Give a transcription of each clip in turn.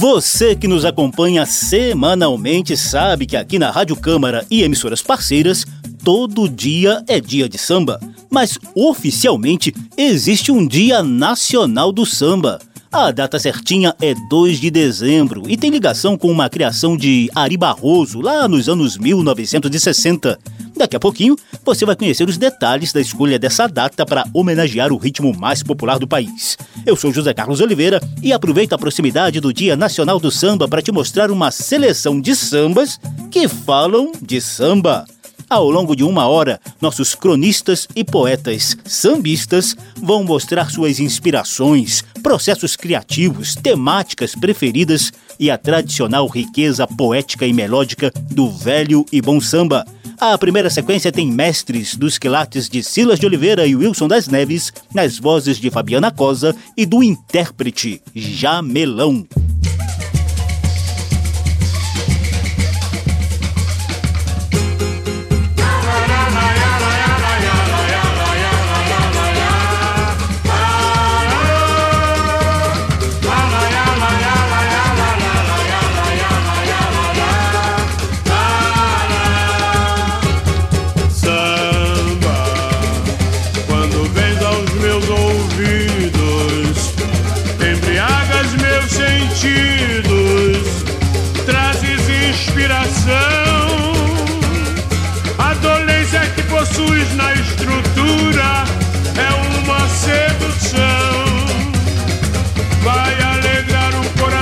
Você que nos acompanha semanalmente sabe que aqui na Rádio Câmara e emissoras parceiras, todo dia é dia de samba. Mas oficialmente existe um Dia Nacional do Samba. A data certinha é 2 de dezembro e tem ligação com uma criação de Ari Barroso lá nos anos 1960. Daqui a pouquinho você vai conhecer os detalhes da escolha dessa data para homenagear o ritmo mais popular do país. Eu sou José Carlos Oliveira e aproveito a proximidade do Dia Nacional do Samba para te mostrar uma seleção de sambas que falam de samba. Ao longo de uma hora, nossos cronistas e poetas sambistas vão mostrar suas inspirações, processos criativos, temáticas preferidas e a tradicional riqueza poética e melódica do velho e bom samba. A primeira sequência tem mestres dos quilates de Silas de Oliveira e Wilson das Neves, nas vozes de Fabiana Cosa e do intérprete Jamelão.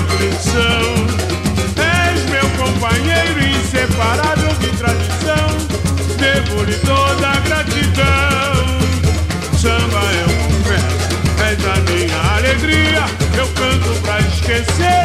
aflição. És meu companheiro inseparável de tradição, devo-lhe toda a gratidão. Samba eu confesso, és a minha alegria, eu canto pra esquecer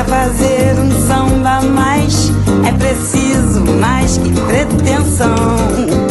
Pra fazer um samba mais é preciso mais que pretensão.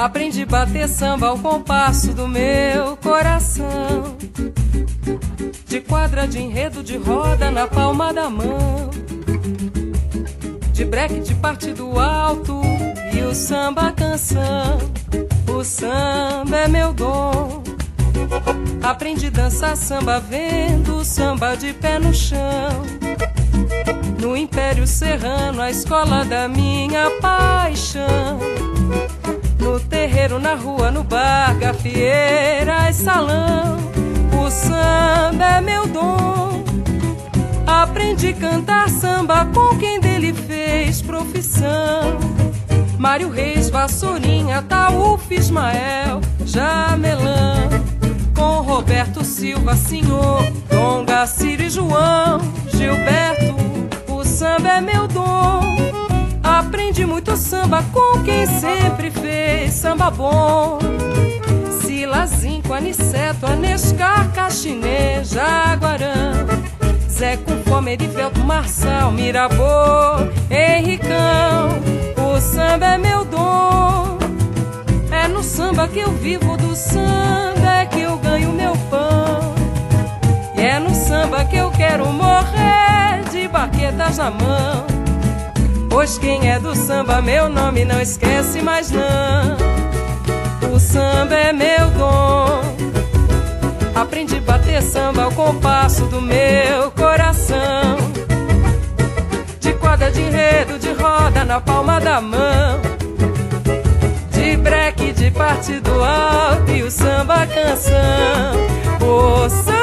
Aprendi a bater samba ao compasso do meu coração. De quadra de enredo de roda na palma da mão. De breque de partido alto e o samba canção. O samba é meu dom. Aprendi a dançar samba vendo o samba de pé no chão. No Império Serrano, a escola da minha paixão. No terreiro, na rua, no bar, gafieira e salão. O samba é meu dom. Aprendi a cantar samba com quem dele fez profissão. Mário Reis, Vassourinha, Taúf, Ismael, Jamelão. Com Roberto Silva, Senhor, Dom Gaciro e João, Gilberto. Samba é meu dom. Aprendi muito samba com quem sempre fez samba bom. Silazinho, Aniceto, Anescar, Caxinê, Jaguarão. Zé com fome, Erivelto, Marçal, Mirabô, Henricão. O samba é meu dom. É no samba que eu vivo, do samba é que eu ganho meu pão. E é no samba que eu quero morrer baquetas na mão. Pois quem é do samba, meu nome não esquece mais não. O samba é meu dom. Aprendi a bater samba ao compasso do meu coração. De quadra de enredo, de roda na palma da mão. De breque, de partido alto e o samba canção. O samba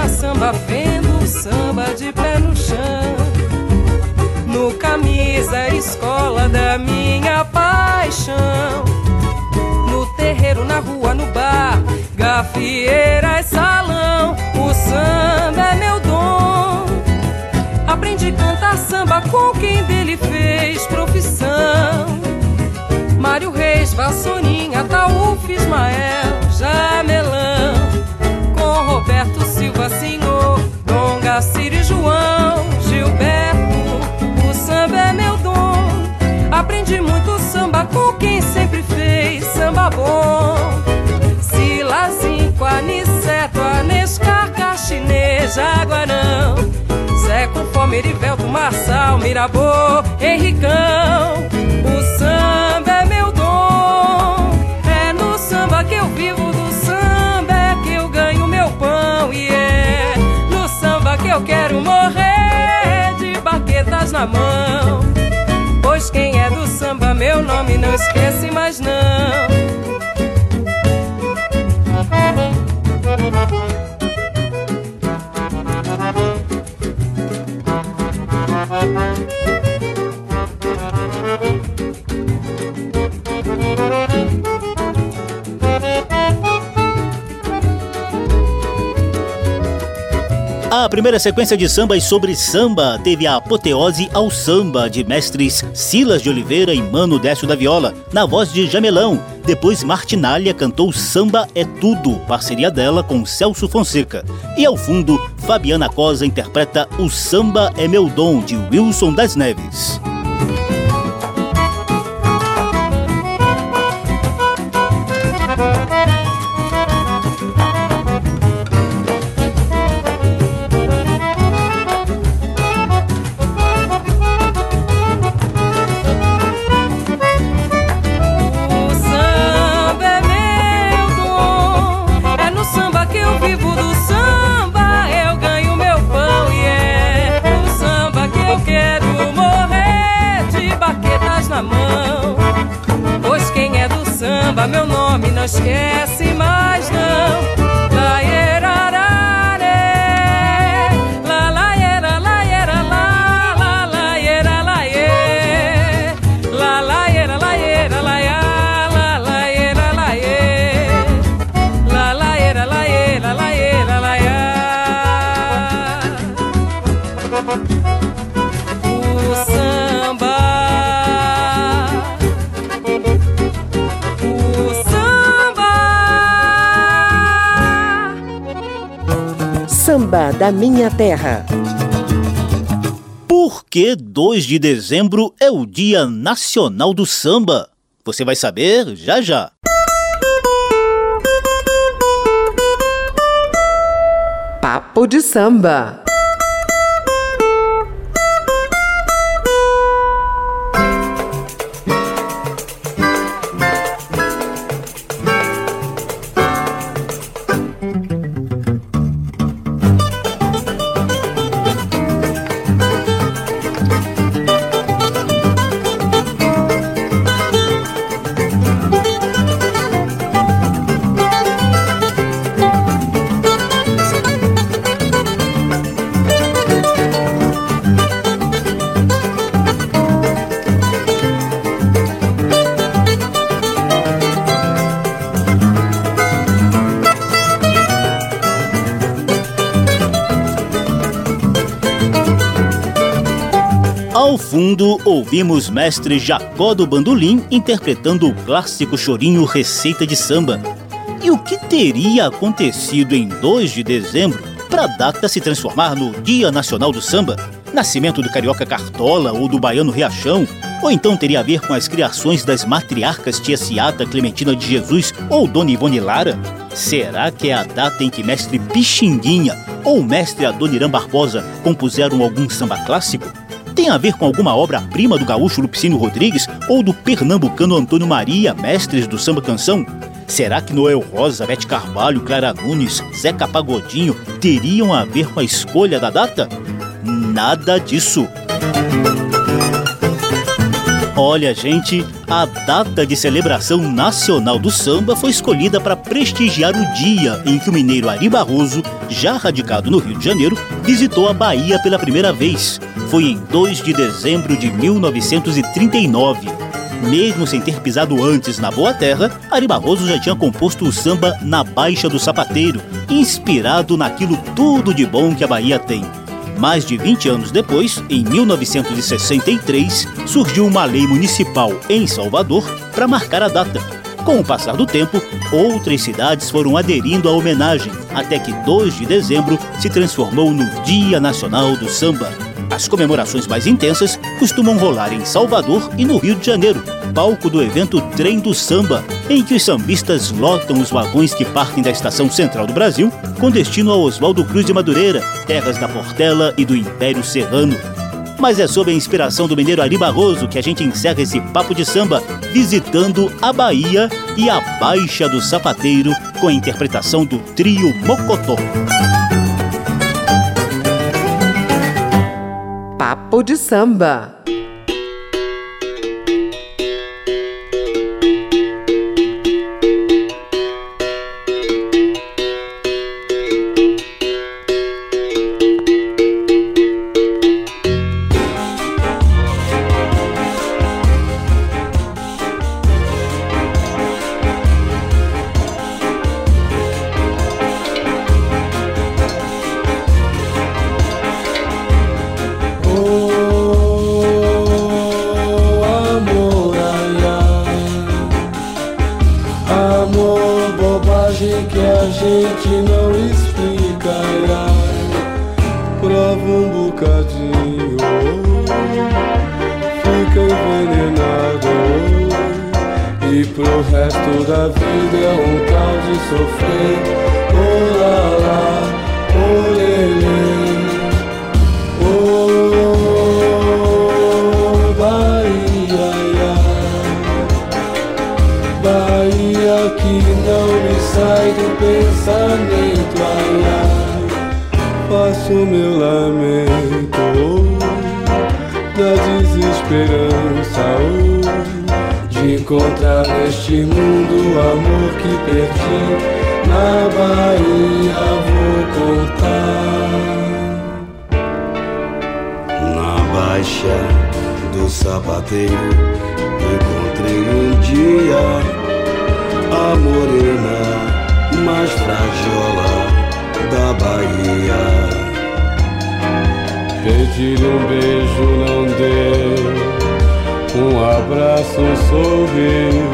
Aprendi a dançar samba vendo samba de pé no chão. No camisa, escola da minha paixão terreiro, na rua, no bar, gafieira e salão. O samba é meu dom. Aprendi a cantar samba com quem dele fez profissão. Mário Reis, Vassourinha, Taúf, Ismael, Jamelão. Roberto Silva, Senhor, Dom Gacir e João, Gilberto. O samba é meu dom. Aprendi muito samba com quem sempre fez samba bom. Sila, cinco, aniceto, anescar, caxinê, jaguarão. Zé com fome, Erivelto, Marçal, Mirabô, Henricão. Eu quero morrer de baquetas na mão. Pois quem é do samba, meu nome não esquece mais não. Primeira sequência de sambas sobre samba teve a apoteose ao samba de mestres Silas de Oliveira e Mano Décio da Viola, na voz de Jamelão. Depois Martinalha cantou Samba é Tudo, parceria dela com Celso Fonseca. E ao fundo, Fabiana Cosa interpreta O Samba é Meu Dom, de Wilson das Neves. Minha Terra. Por que 2 de dezembro é o Dia Nacional do Samba? Você vai saber já já. Papo de samba. Fundo, ouvimos mestre Jacó do Bandolim interpretando o clássico chorinho Receita de Samba. E o que teria acontecido em 2 de dezembro para a data se transformar no Dia Nacional do Samba? Nascimento do Carioca Cartola ou do Baiano Riachão? Ou então teria a ver com as criações das matriarcas Tia Ciata, Clementina de Jesus ou Dona Ivone Lara? Será que é a data em que mestre Pixinguinha ou mestre Adoniran Barbosa compuseram algum samba clássico? Tem a ver com alguma obra-prima do gaúcho Lupicínio Rodrigues ou do pernambucano Antônio Maria, mestres do samba canção? Será que Noel Rosa, Bete Carvalho, Clara Nunes, Zeca Pagodinho teriam a ver com a escolha da data? Nada disso. Olha, gente, a data de celebração nacional do samba foi escolhida para prestigiar o dia em que o mineiro Ari Barroso, já radicado no Rio de Janeiro, visitou a Bahia pela primeira vez. Foi em 2 de dezembro de 1939. Mesmo sem ter pisado antes na Boa Terra, Ari Barroso já tinha composto o samba Na Baixa do Sapateiro, inspirado naquilo tudo de bom que a Bahia tem. Mais de 20 anos depois, em 1963, surgiu uma lei municipal em Salvador para marcar a data. Com o passar do tempo, outras cidades foram aderindo à homenagem, até que 2 de dezembro se transformou no Dia Nacional do Samba. As comemorações mais intensas costumam rolar em Salvador e no Rio de Janeiro, palco do evento Trem do Samba, em que os sambistas lotam os vagões que partem da Estação Central do Brasil com destino a Oswaldo Cruz de Madureira, terras da Portela e do Império Serrano. Mas é sob a inspiração do mineiro Ari Barroso que a gente encerra esse papo de samba visitando a Bahia e a Baixa do Sapateiro com a interpretação do trio Mocotó. Papo de samba. Bahia que não me sai do pensamento ai, passo faço meu lamento Da desesperança De encontrar neste mundo o amor que perdi. Na Bahia vou contar. Na baixa do sapateiro encontrei um dia a morena mais frajola da Bahia. Pedir um beijo não deu, um abraço sorriu,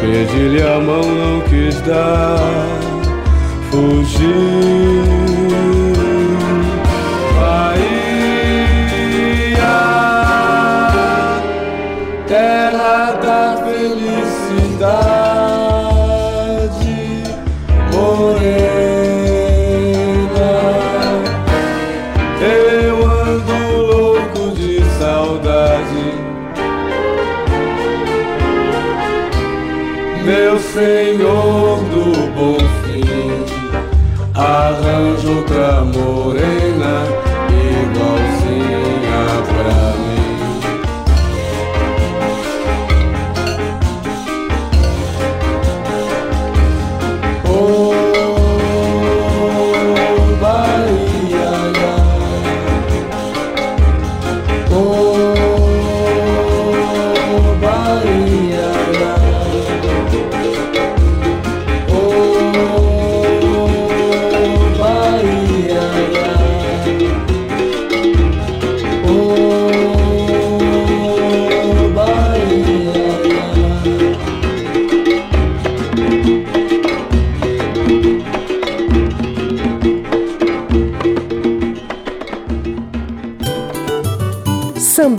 Pedir-lhe a mão não quis dar, fugiu.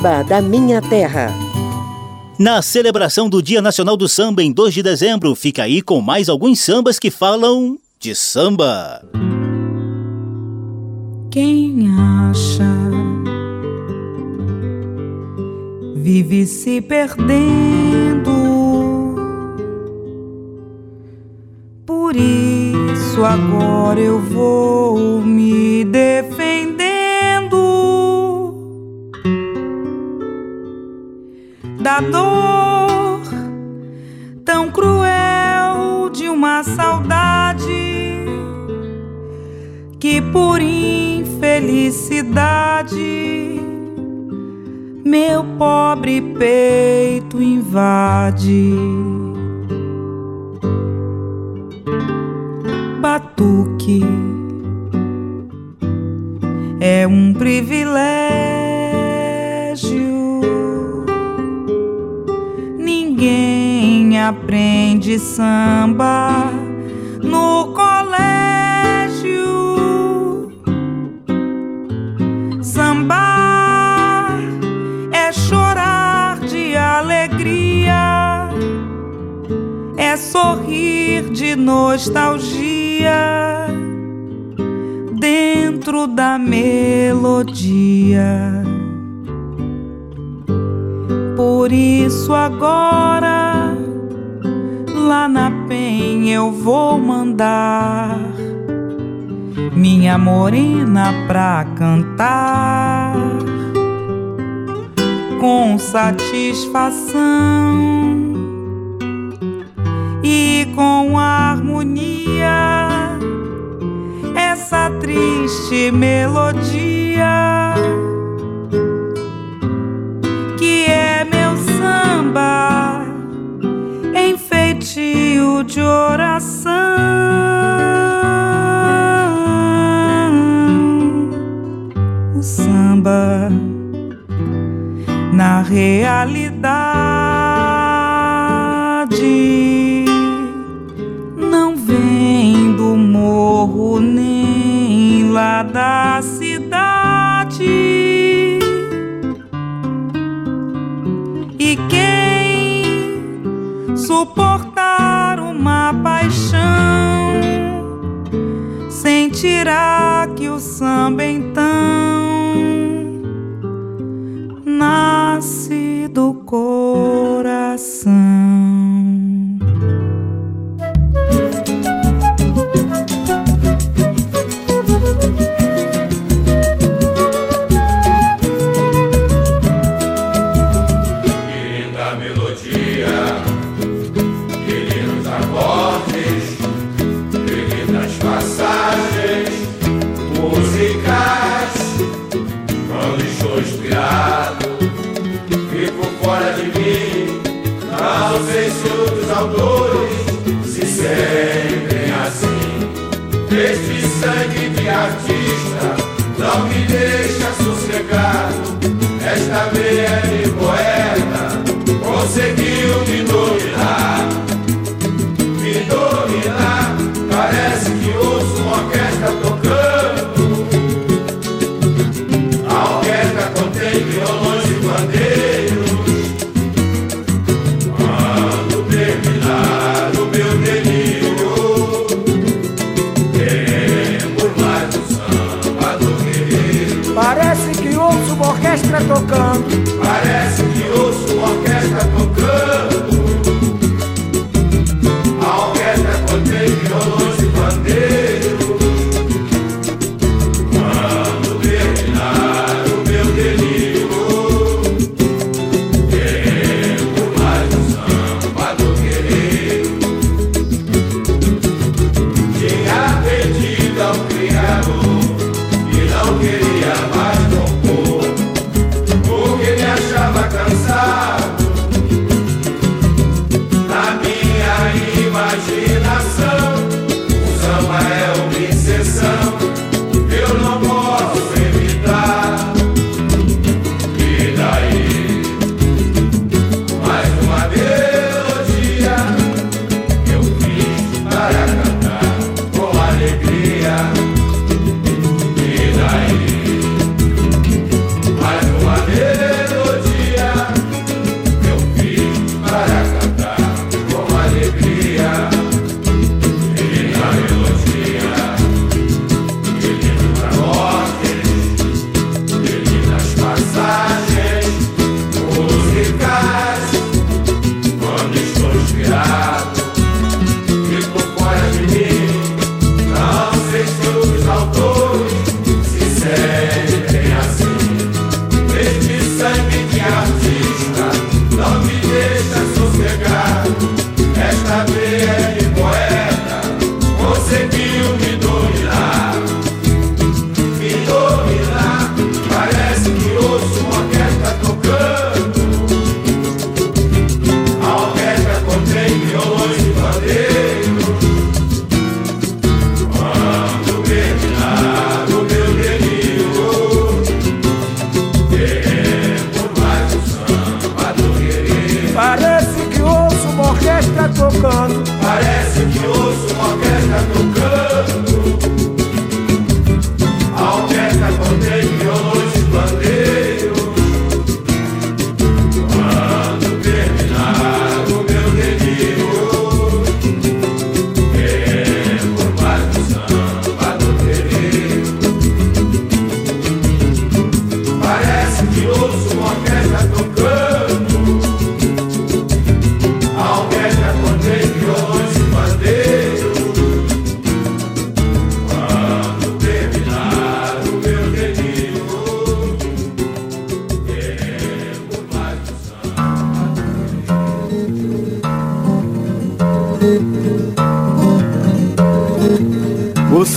Samba da Minha Terra. Na celebração do Dia Nacional do Samba em 2 de dezembro, fica aí com mais alguns sambas que falam de samba. Quem acha vive se perdendo. Por isso agora eu vou me defendendo da dor tão cruel de uma saudade que por infelicidade meu pobre peito invade. Batuque é um privilégio. Ninguém aprende samba no colégio. Samba alegria é sorrir de nostalgia dentro da melodia. Por isso agora lá na penha eu vou mandar minha morena pra cantar. Com satisfação e com harmonia essa triste melodia samba em feitio de oração. O samba na realidade não vem do morro nem lá da sentirá que o samba então vocês outros autores, se sentem assim. Este sangue de artista não me deixa sossegado. Esta veia de poeta conseguiu me doer.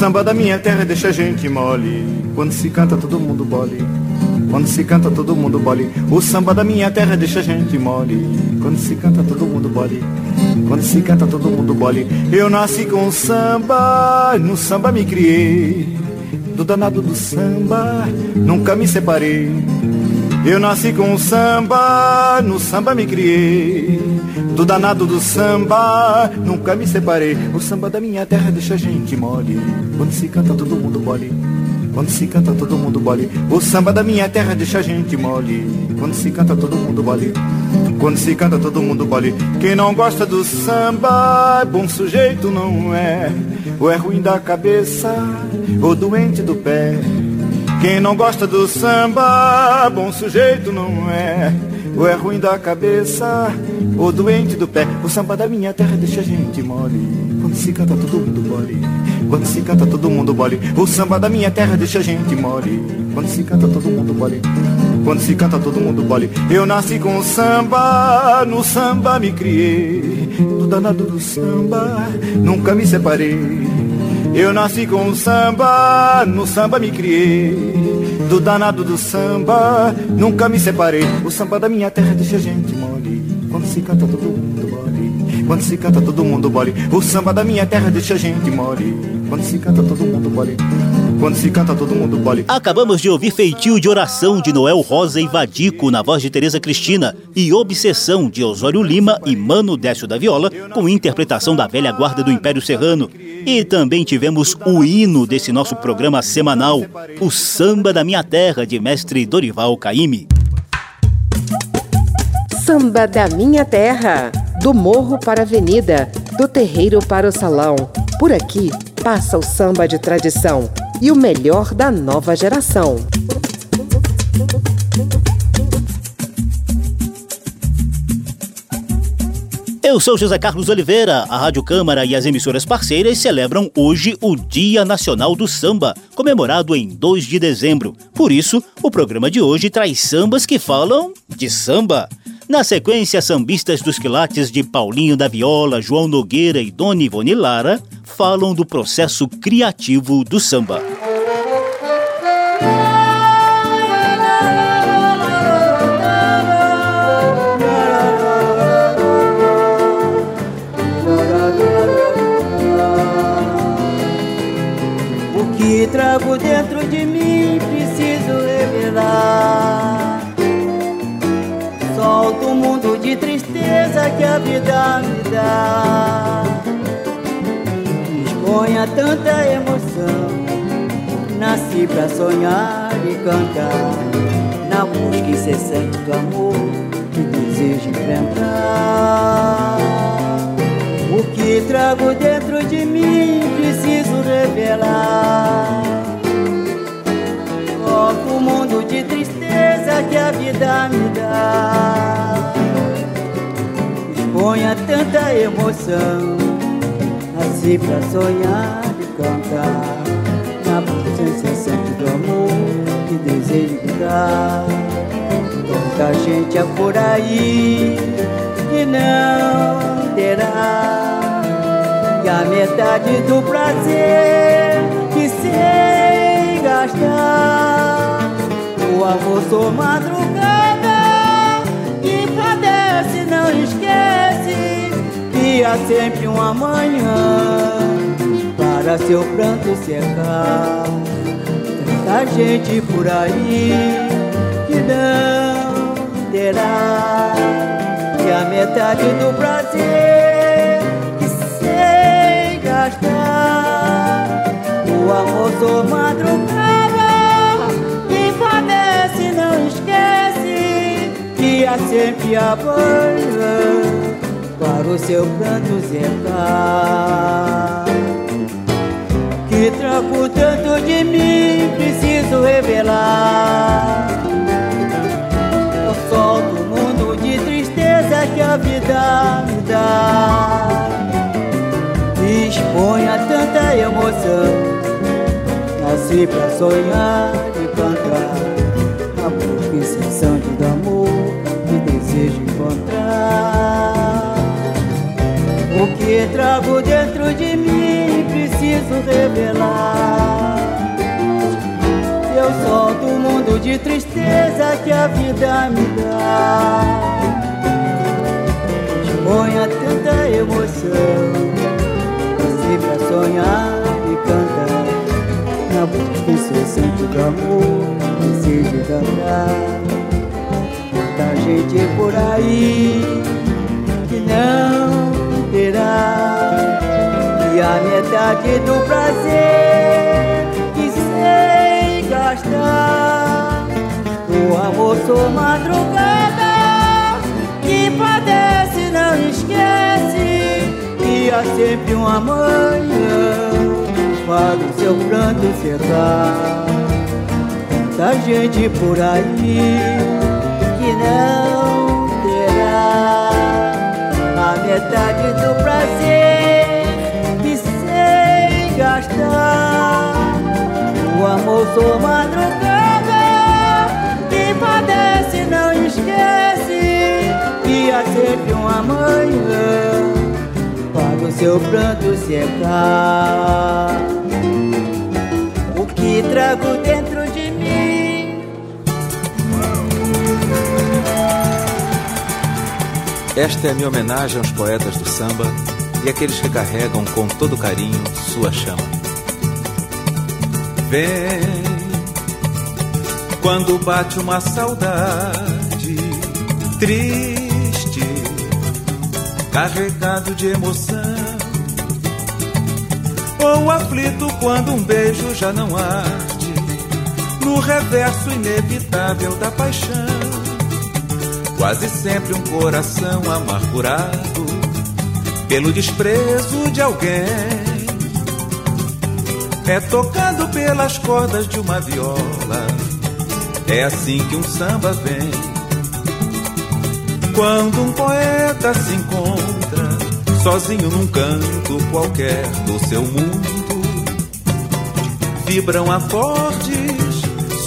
Samba da minha terra deixa a gente mole. Quando se canta todo mundo bole. Quando se canta todo mundo bole. O samba da minha terra deixa a gente mole. Quando se canta todo mundo bole. Quando se canta todo mundo bole. Eu nasci com samba, no samba me criei. Do danado do samba, nunca me separei. Eu nasci com samba, no samba me criei. Do danado do samba, nunca me separei. O samba da minha terra deixa a gente mole. Quando se canta todo mundo bole. Quando se canta todo mundo bole. O samba da minha terra deixa a gente mole. Quando se canta todo mundo bole. Quando se canta todo mundo bole. Quem não gosta do samba, bom sujeito não é. Ou é ruim da cabeça, ou doente do pé. Quem não gosta do samba, bom sujeito não é. Ou é ruim da cabeça, ou doente do pé. O samba da minha terra deixa a gente mole. Quando se canta todo mundo mole. Quando se canta todo mundo mole. O samba da minha terra deixa a gente mole. Quando se canta todo mundo mole. Quando se canta todo mundo mole. Eu nasci com samba, no samba me criei. Do danado do samba, nunca me separei. Eu nasci com samba, no samba me criei. Do danado do samba, nunca me separei. O samba da minha terra deixa a gente. Quando se canta todo mundo mole. Quando se canta todo mundo mole. O samba da minha terra deixa a gente mole. Quando se canta todo mundo mole. Quando se canta todo mundo mole. Acabamos de ouvir Feitio de Oração de Noel Rosa e Vadico na voz de Tereza Cristina e Obsessão de Osório Lima e Mano Décio da Viola com interpretação da velha guarda do Império Serrano. E também tivemos o hino desse nosso programa semanal, o Samba da Minha Terra de mestre Dorival Caymmi. Samba da Minha Terra, do morro para a avenida, do terreiro para o salão. Por aqui passa o samba de tradição e o melhor da nova geração. Eu sou José Carlos Oliveira. A Rádio Câmara e as emissoras parceiras celebram hoje o Dia Nacional do Samba, comemorado em 2 de dezembro. Por isso, o programa de hoje traz sambas que falam de samba. Na sequência, sambistas dos quilates de Paulinho da Viola, João Nogueira e Dona Ivone Lara falam do processo criativo do samba. O que trago de que a vida me dá. Exponha tanta emoção. Nasci pra sonhar e cantar. Na busca incessante do amor que desejo enfrentar. O que trago dentro de mim preciso revelar. Solto o mundo de tristeza que a vida me dá. Exponha tanta emoção, nasci pra sonhar e cantar. Na busca incessante do amor que desejo dar. Tanta gente é por aí que não terá que a metade do prazer que sei gastar. O amor sou madrugada padece, não esquece que há sempre um amanhã para seu pranto secar. Tanta gente por aí que não terá que a metade do prazer que sei gastar. O amor sou madrugada há sempre a para o seu pranto zecar. Que trago tanto de mim, preciso revelar. Eu solto o mundo de tristeza que a vida me dá. Exponha tanta emoção. Nasci pra sonhar trago dentro de mim preciso revelar. Eu solto o mundo de tristeza que a vida me dá. Exponha tanta emoção, nasci pra sonhar e cantar. Na busca incessante do amor, desejo cantar. Muita gente por aí que não metade do prazer que sei gastar. O amor sou madrugada que padece, não esquece. E há sempre uma manhã para o seu pranto secar. Muita gente por aí que não terá a metade do prazer O amor sou madrugada que padece, não esquece. E há sempre um amanhã para o seu pranto secar. O que trago dentro de mim. Esta é a minha homenagem aos poetas do samba e aqueles que carregam com todo carinho sua chama. Vem quando bate uma saudade triste, carregado de emoção, ou aflito quando um beijo já não arde, no reverso inevitável da paixão. Quase sempre um coração amargurado pelo desprezo de alguém. É tocado pelas cordas de uma viola. É assim que um samba vem. Quando um poeta se encontra sozinho num canto qualquer do seu mundo, vibram acordes,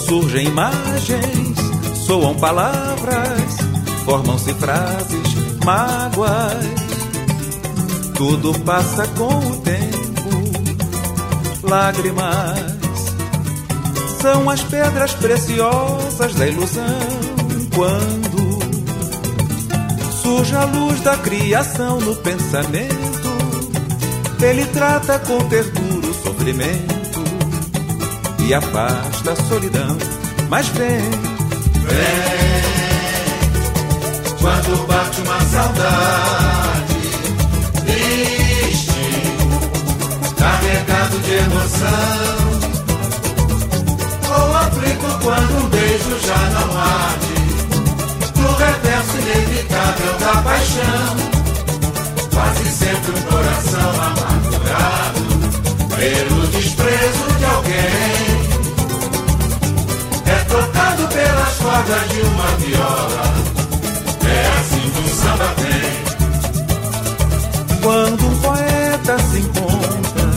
surgem imagens, soam palavras, formam-se frases, mágoas tudo passa com o tempo. Lágrimas são as pedras preciosas da ilusão. Quando surge a luz da criação no pensamento, ele trata com ternura o sofrimento e afasta a solidão. Mas vem, vem, quando bate uma saudade triste, carregado de emoção. Ou aflito quando um beijo já não arde, no reverso inevitável da paixão. Quase sempre um coração amargurado pelo desprezo de alguém. É tocado pelas cordas de uma viola. É assim que o samba vem. Quando um poeta se encontra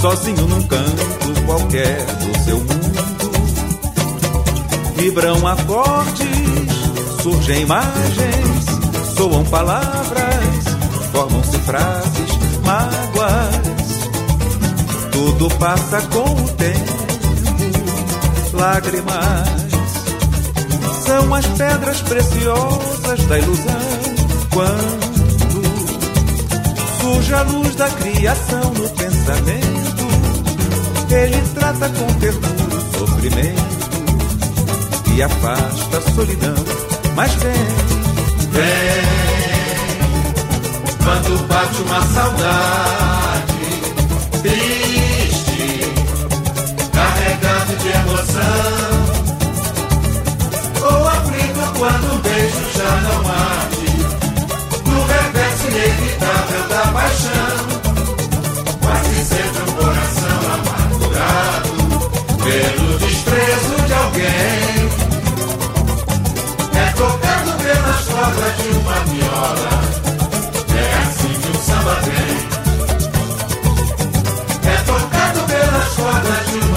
sozinho num canto qualquer do seu mundo, vibram acordes, surgem imagens, soam palavras, formam-se frases, mágoas. Tudo passa com o tempo, lágrimas são as pedras preciosas da ilusão. Quando surge a luz da criação no pensamento. Ele trata com ternura o sofrimento e afasta a solidão. Mas vem, vem, quando bate uma saudade triste, carregado de emoção. Ou aflito quando um beijo já não arde no reverso inevitável da paixão. Quase sempre um coração amargurado pelo desprezo de alguém. De uma viola. É assim que o samba vem. É tocado pelas cordas de uma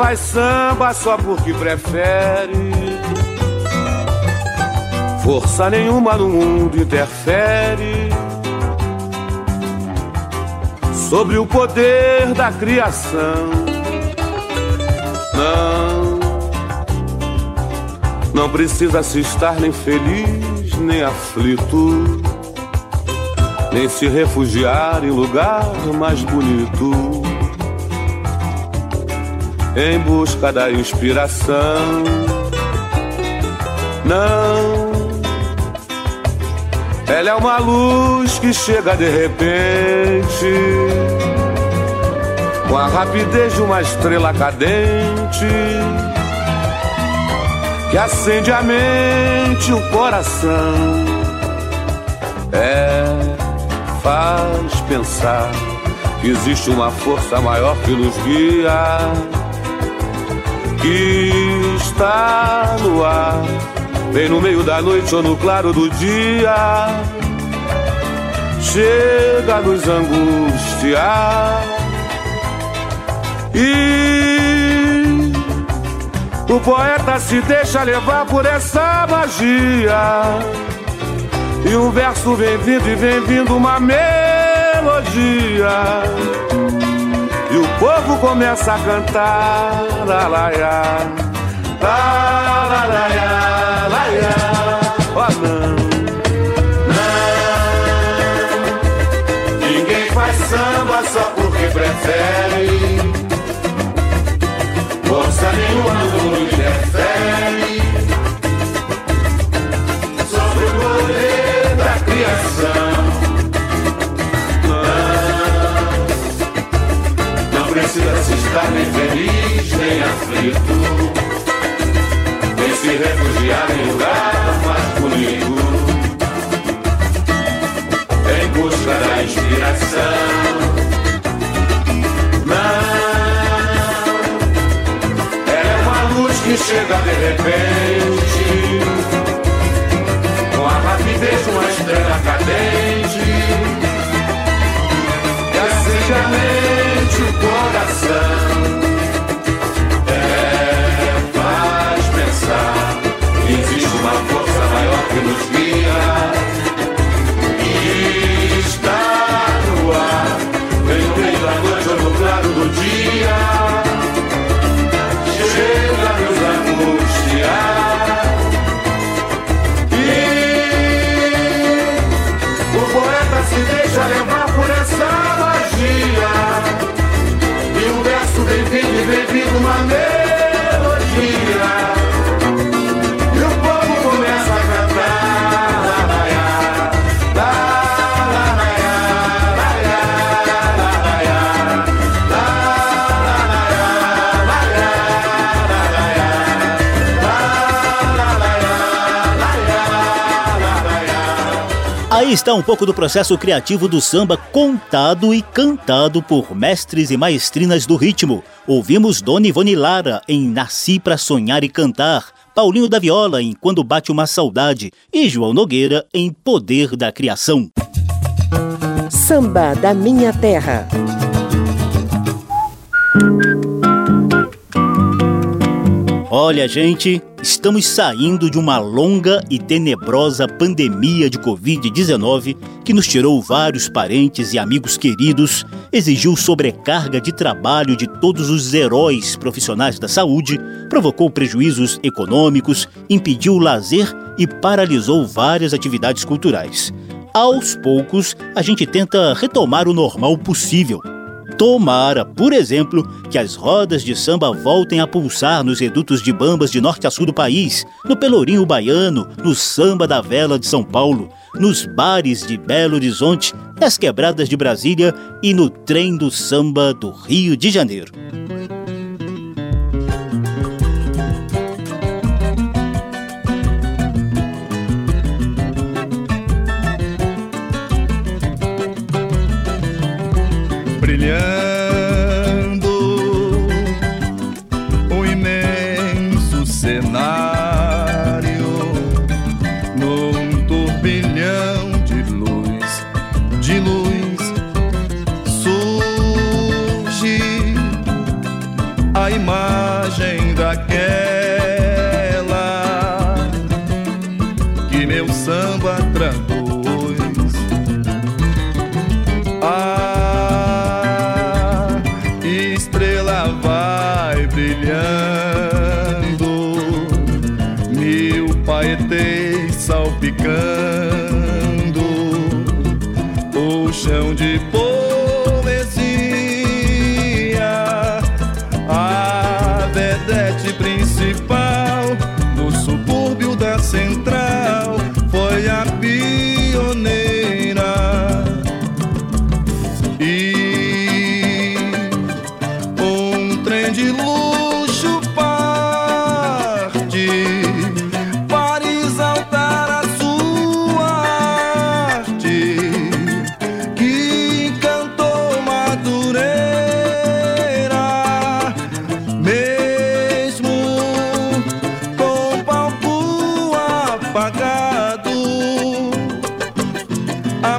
faz samba só porque prefere. Força nenhuma no mundo interfere sobre o poder da criação. Não, não precisa se estar nem feliz nem aflito, nem se refugiar em lugar mais bonito em busca da inspiração. Não, ela é uma luz que chega de repente, com a rapidez de uma estrela cadente, que acende a mente, o coração. É, faz pensar que existe uma força maior que nos guia que está no ar, bem no meio da noite ou no claro do dia, chega a nos angustiar. E o poeta se deixa levar por essa magia. E um verso vem vindo e vem vindo uma melodia e o povo começa a cantar la la ya, la la la ya, la ya. Oh não, não, ninguém faz samba só porque prefere. Estar nem feliz, nem aflito, nem se refugiar em lugar mais bonito, em busca da inspiração. Não, ela é uma luz que chega de repente, com a rapidez de uma estrela cadente, que acende a mente o coração. Está um pouco do processo criativo do samba contado e cantado por mestres e maestrinas do ritmo. Ouvimos Dona Ivone Lara em Nasci para Sonhar e Cantar, Paulinho da Viola em Quando Bate Uma Saudade e João Nogueira em Poder da Criação. Samba da Minha Terra. Olha, gente, estamos saindo de uma longa e tenebrosa pandemia de Covid-19 que nos tirou vários parentes e amigos queridos, exigiu sobrecarga de trabalho de todos os heróis profissionais da saúde, provocou prejuízos econômicos, impediu o lazer e paralisou várias atividades culturais. Aos poucos, a gente tenta retomar o normal possível Tomara, por exemplo, que as rodas de samba voltem a pulsar nos redutos de bambas de norte a sul do país, no Pelourinho Baiano, no Samba da Vela de São Paulo, nos bares de Belo Horizonte, nas quebradas de Brasília e no trem do samba do Rio de Janeiro. Julien.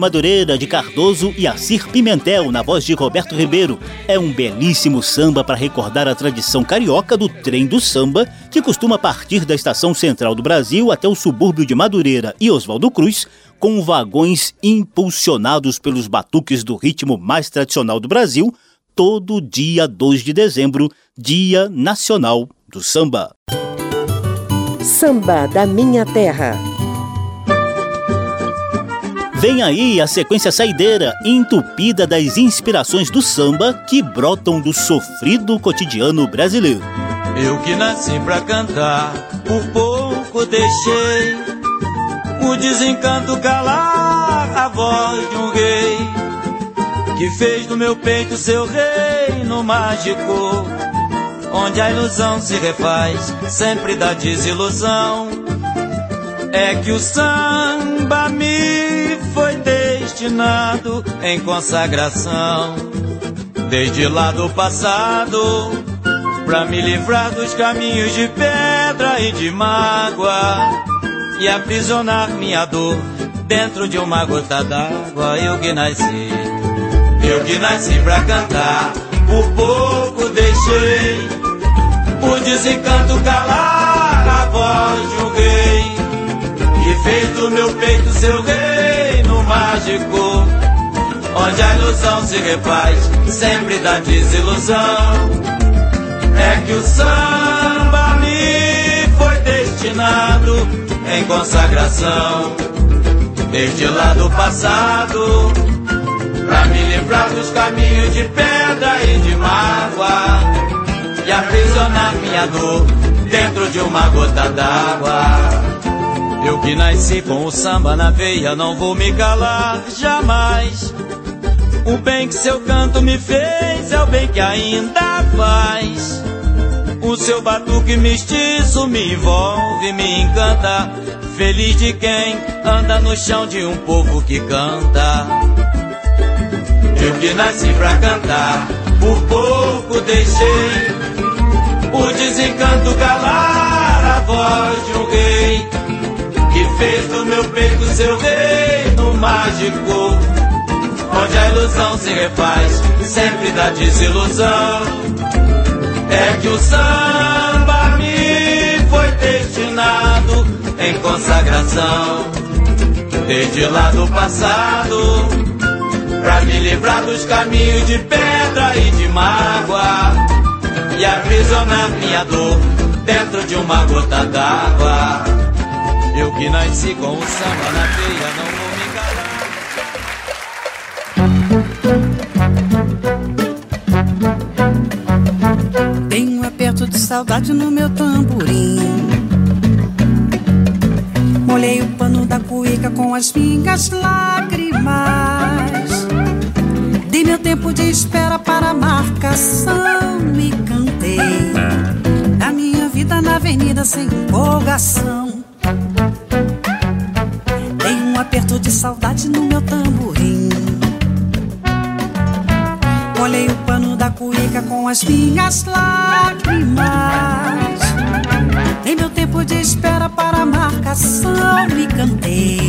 Madureira, de Cardoso e Acir Pimentel, na voz de Roberto Ribeiro. É um belíssimo samba para recordar a tradição carioca do trem do samba, que costuma partir da estação central do Brasil até o subúrbio de Madureira e Oswaldo Cruz, com vagões impulsionados pelos batuques do ritmo mais tradicional do Brasil, todo dia 2 de dezembro, Dia Nacional do Samba. Samba da Minha Terra. Vem aí a sequência saideira, entupida das inspirações do samba que brotam do sofrido cotidiano brasileiro. Eu que nasci pra cantar, por pouco deixei o desencanto calar a voz de um rei que fez do meu peito seu reino mágico, onde a ilusão se refaz sempre da desilusão. É que o samba me foi destinado em consagração. Desde lá do passado, pra me livrar dos caminhos de pedra e de mágoa, e aprisionar minha dor dentro de uma gota d'água. Eu que nasci, eu que nasci pra cantar, por pouco deixei o desencanto calar a voz de um fez do meu peito seu reino mágico, onde a ilusão se refaz sempre da desilusão. É que o samba me foi destinado em consagração, desde lá do passado, pra me livrar dos caminhos de pedra e de mágoa, e aprisionar minha dor dentro de uma gota d'água. Eu que nasci com o samba na veia, não vou me calar jamais. O bem que seu canto me fez é o bem que ainda faz. O seu batuque mestiço me envolve, me encanta. Feliz de quem anda no chão de um povo que canta. Eu que nasci pra cantar, por pouco deixei o desencanto calar a voz de um rei que fez do meu peito seu reino mágico, onde a ilusão se refaz sempre da desilusão. É que o samba me foi destinado em consagração, desde lá do passado, pra me livrar dos caminhos de pedra e de mágoa e aprisionar minha dor dentro de uma gota d'água. Eu que nasci com o samba na veia, não vou me calar. Tenho um aperto de saudade no meu tamborim. Molhei o pano da cuíca com as minhas lágrimas. Dei meu tempo de espera para a marcação e cantei. A minha vida na avenida sem empolgação. De saudade no meu tamborim. Molhei o pano da cuíca com as minhas lágrimas. Dei meu tempo de espera para a marcação e cantei.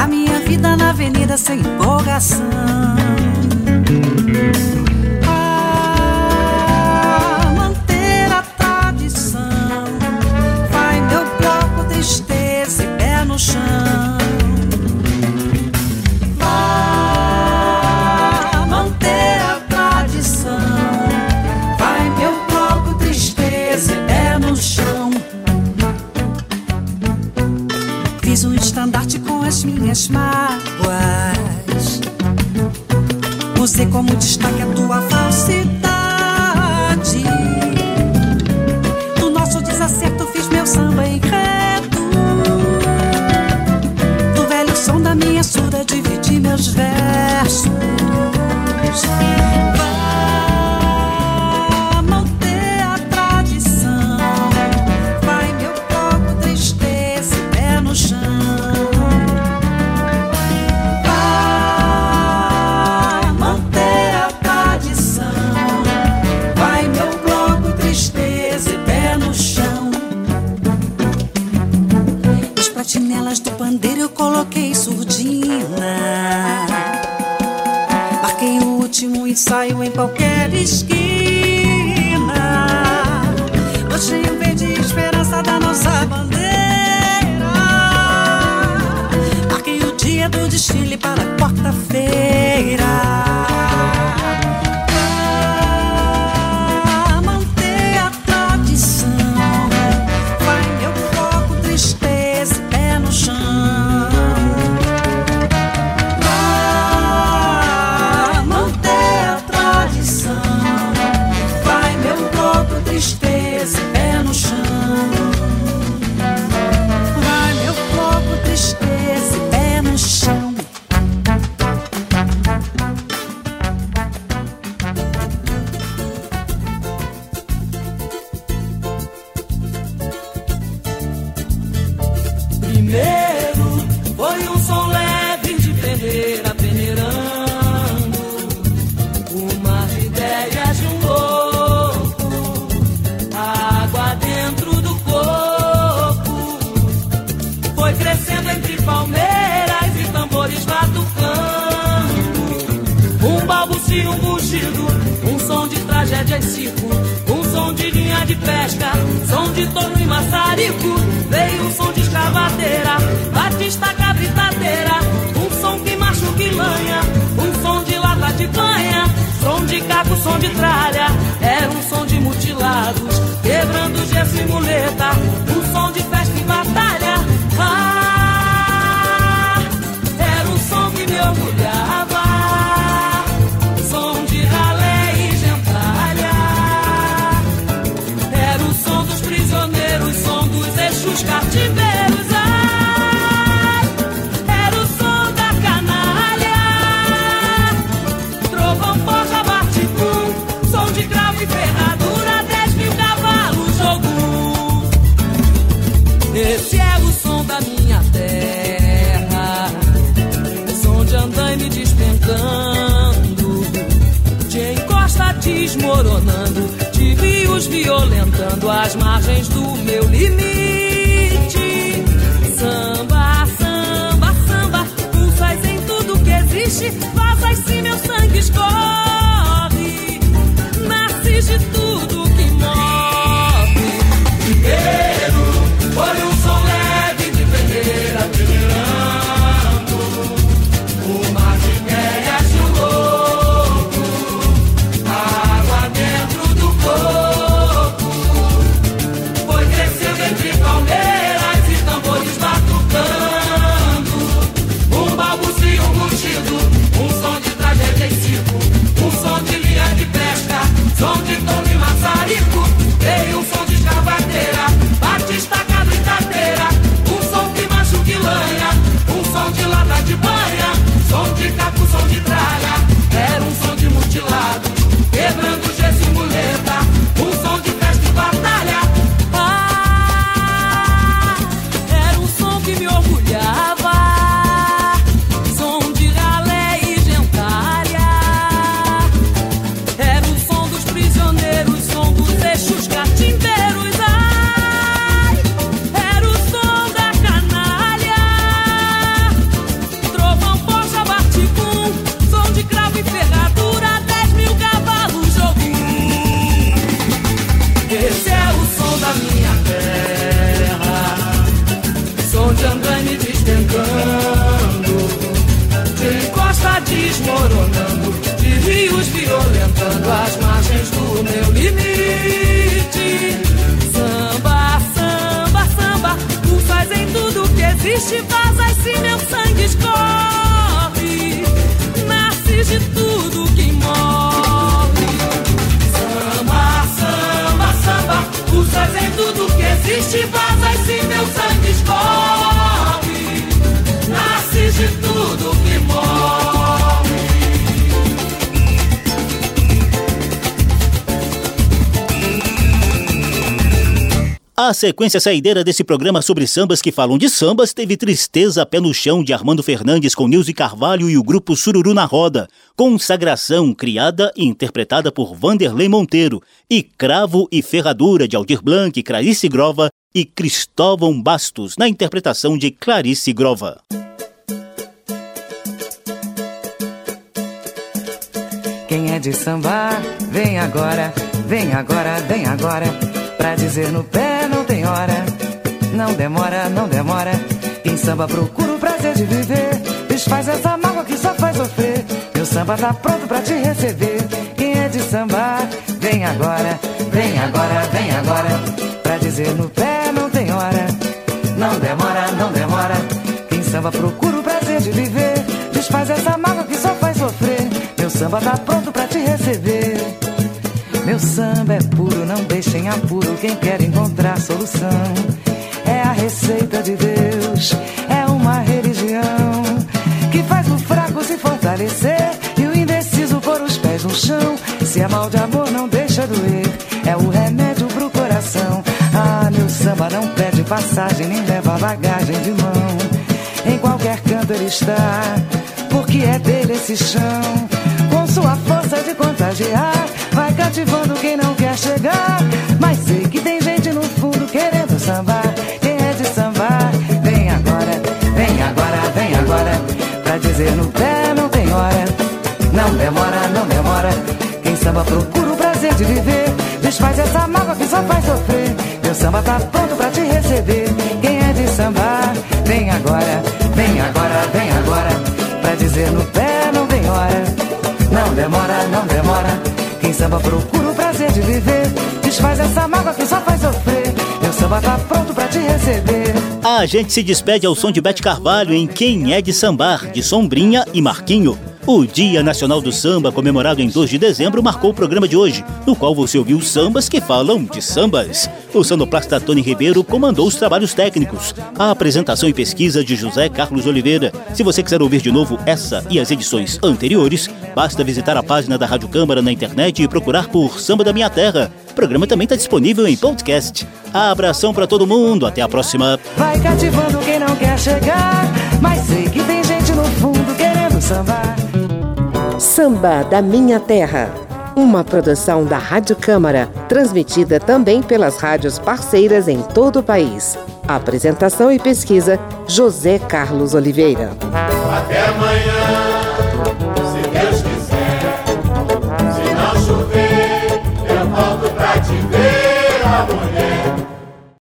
A minha vida na avenida sem empolgação. Minhas mágoas. Usei como destaque a tua falsidade. Do nosso desacerto fiz meu samba enredo. Do velho som da minha surda dividi meus versos. Em qualquer esquina. Hoje um verde esperança da nossa bandeira. Marquei o dia do desfile para quarta-feira. Desmoronando, de rios violentando as margens do existe, vazas se meu sangue escorre, nasces de tudo que A sequência saideira desse programa sobre sambas que falam de sambas teve Tristeza Pé no Chão de Armando Fernandes com Nilce Carvalho e o grupo Sururu na Roda, Consagração, criada e interpretada por Vanderlei Monteiro, e Cravo e Ferradura de Aldir Blanc, Clarice Grova e Cristóvão Bastos, na interpretação de Clarice Grova. Quem é de samba, vem agora, vem agora, vem agora. Pra dizer no pé tem hora, não demora, não demora. Quem samba procura o prazer de viver, desfaz essa mágoa que só faz sofrer. Meu samba tá pronto pra te receber. Quem é de samba, vem agora, vem agora, vem agora. Pra dizer no pé não tem hora, não demora, não demora. Quem samba procura o prazer de viver, desfaz essa mágoa que só faz sofrer. Meu samba tá pronto pra te receber. Meu samba é puro, não deixem apuro quem quer encontrar solução. É a receita de Deus, é uma religião que faz o fraco se fortalecer e o indeciso pôr os pés no chão. Se é mal de amor, não deixa doer, é o remédio pro coração. Ah, meu samba não pede passagem, nem leva bagagem de mão. Em qualquer canto ele está, porque é dele esse chão. Com sua força de contagiar, cativando quem não quer chegar. Mas sei que tem gente no fundo querendo sambar. Quem é de sambar, vem agora, vem agora, vem agora. Pra dizer no pé não tem hora, não demora, não demora. Quem samba procura o prazer de viver, desfaz essa mágoa que só faz sofrer. Meu samba tá pronto pra te receber. Quem é de sambar, vem agora, vem agora, vem agora. Pra dizer no pé não tem hora, não demora, não demora. Quem samba procura o prazer de viver, desfaz essa mágoa que só faz sofrer. Meu samba tá pronto pra te receber. A gente se despede ao som de Bete Carvalho em Quem é de Sambar, de Sombrinha e Marquinho. O Dia Nacional do Samba, comemorado em 2 de dezembro, marcou o programa de hoje, no qual você ouviu sambas que falam de sambas. O sonoplasta Tony Ribeiro comandou os trabalhos técnicos. A apresentação e pesquisa de José Carlos Oliveira. Se você quiser ouvir de novo essa e as edições anteriores, basta visitar a página da Rádio Câmara na internet e procurar por Samba da Minha Terra. O programa também está disponível em podcast. Abração para todo mundo, até a próxima. Vai cativando quem não quer chegar, mas sei que tem gente no fundo querendo sambar. Samba da Minha Terra. Uma produção da Rádio Câmara, transmitida também pelas rádios parceiras em todo o país. Apresentação e pesquisa: José Carlos Oliveira. Até amanhã.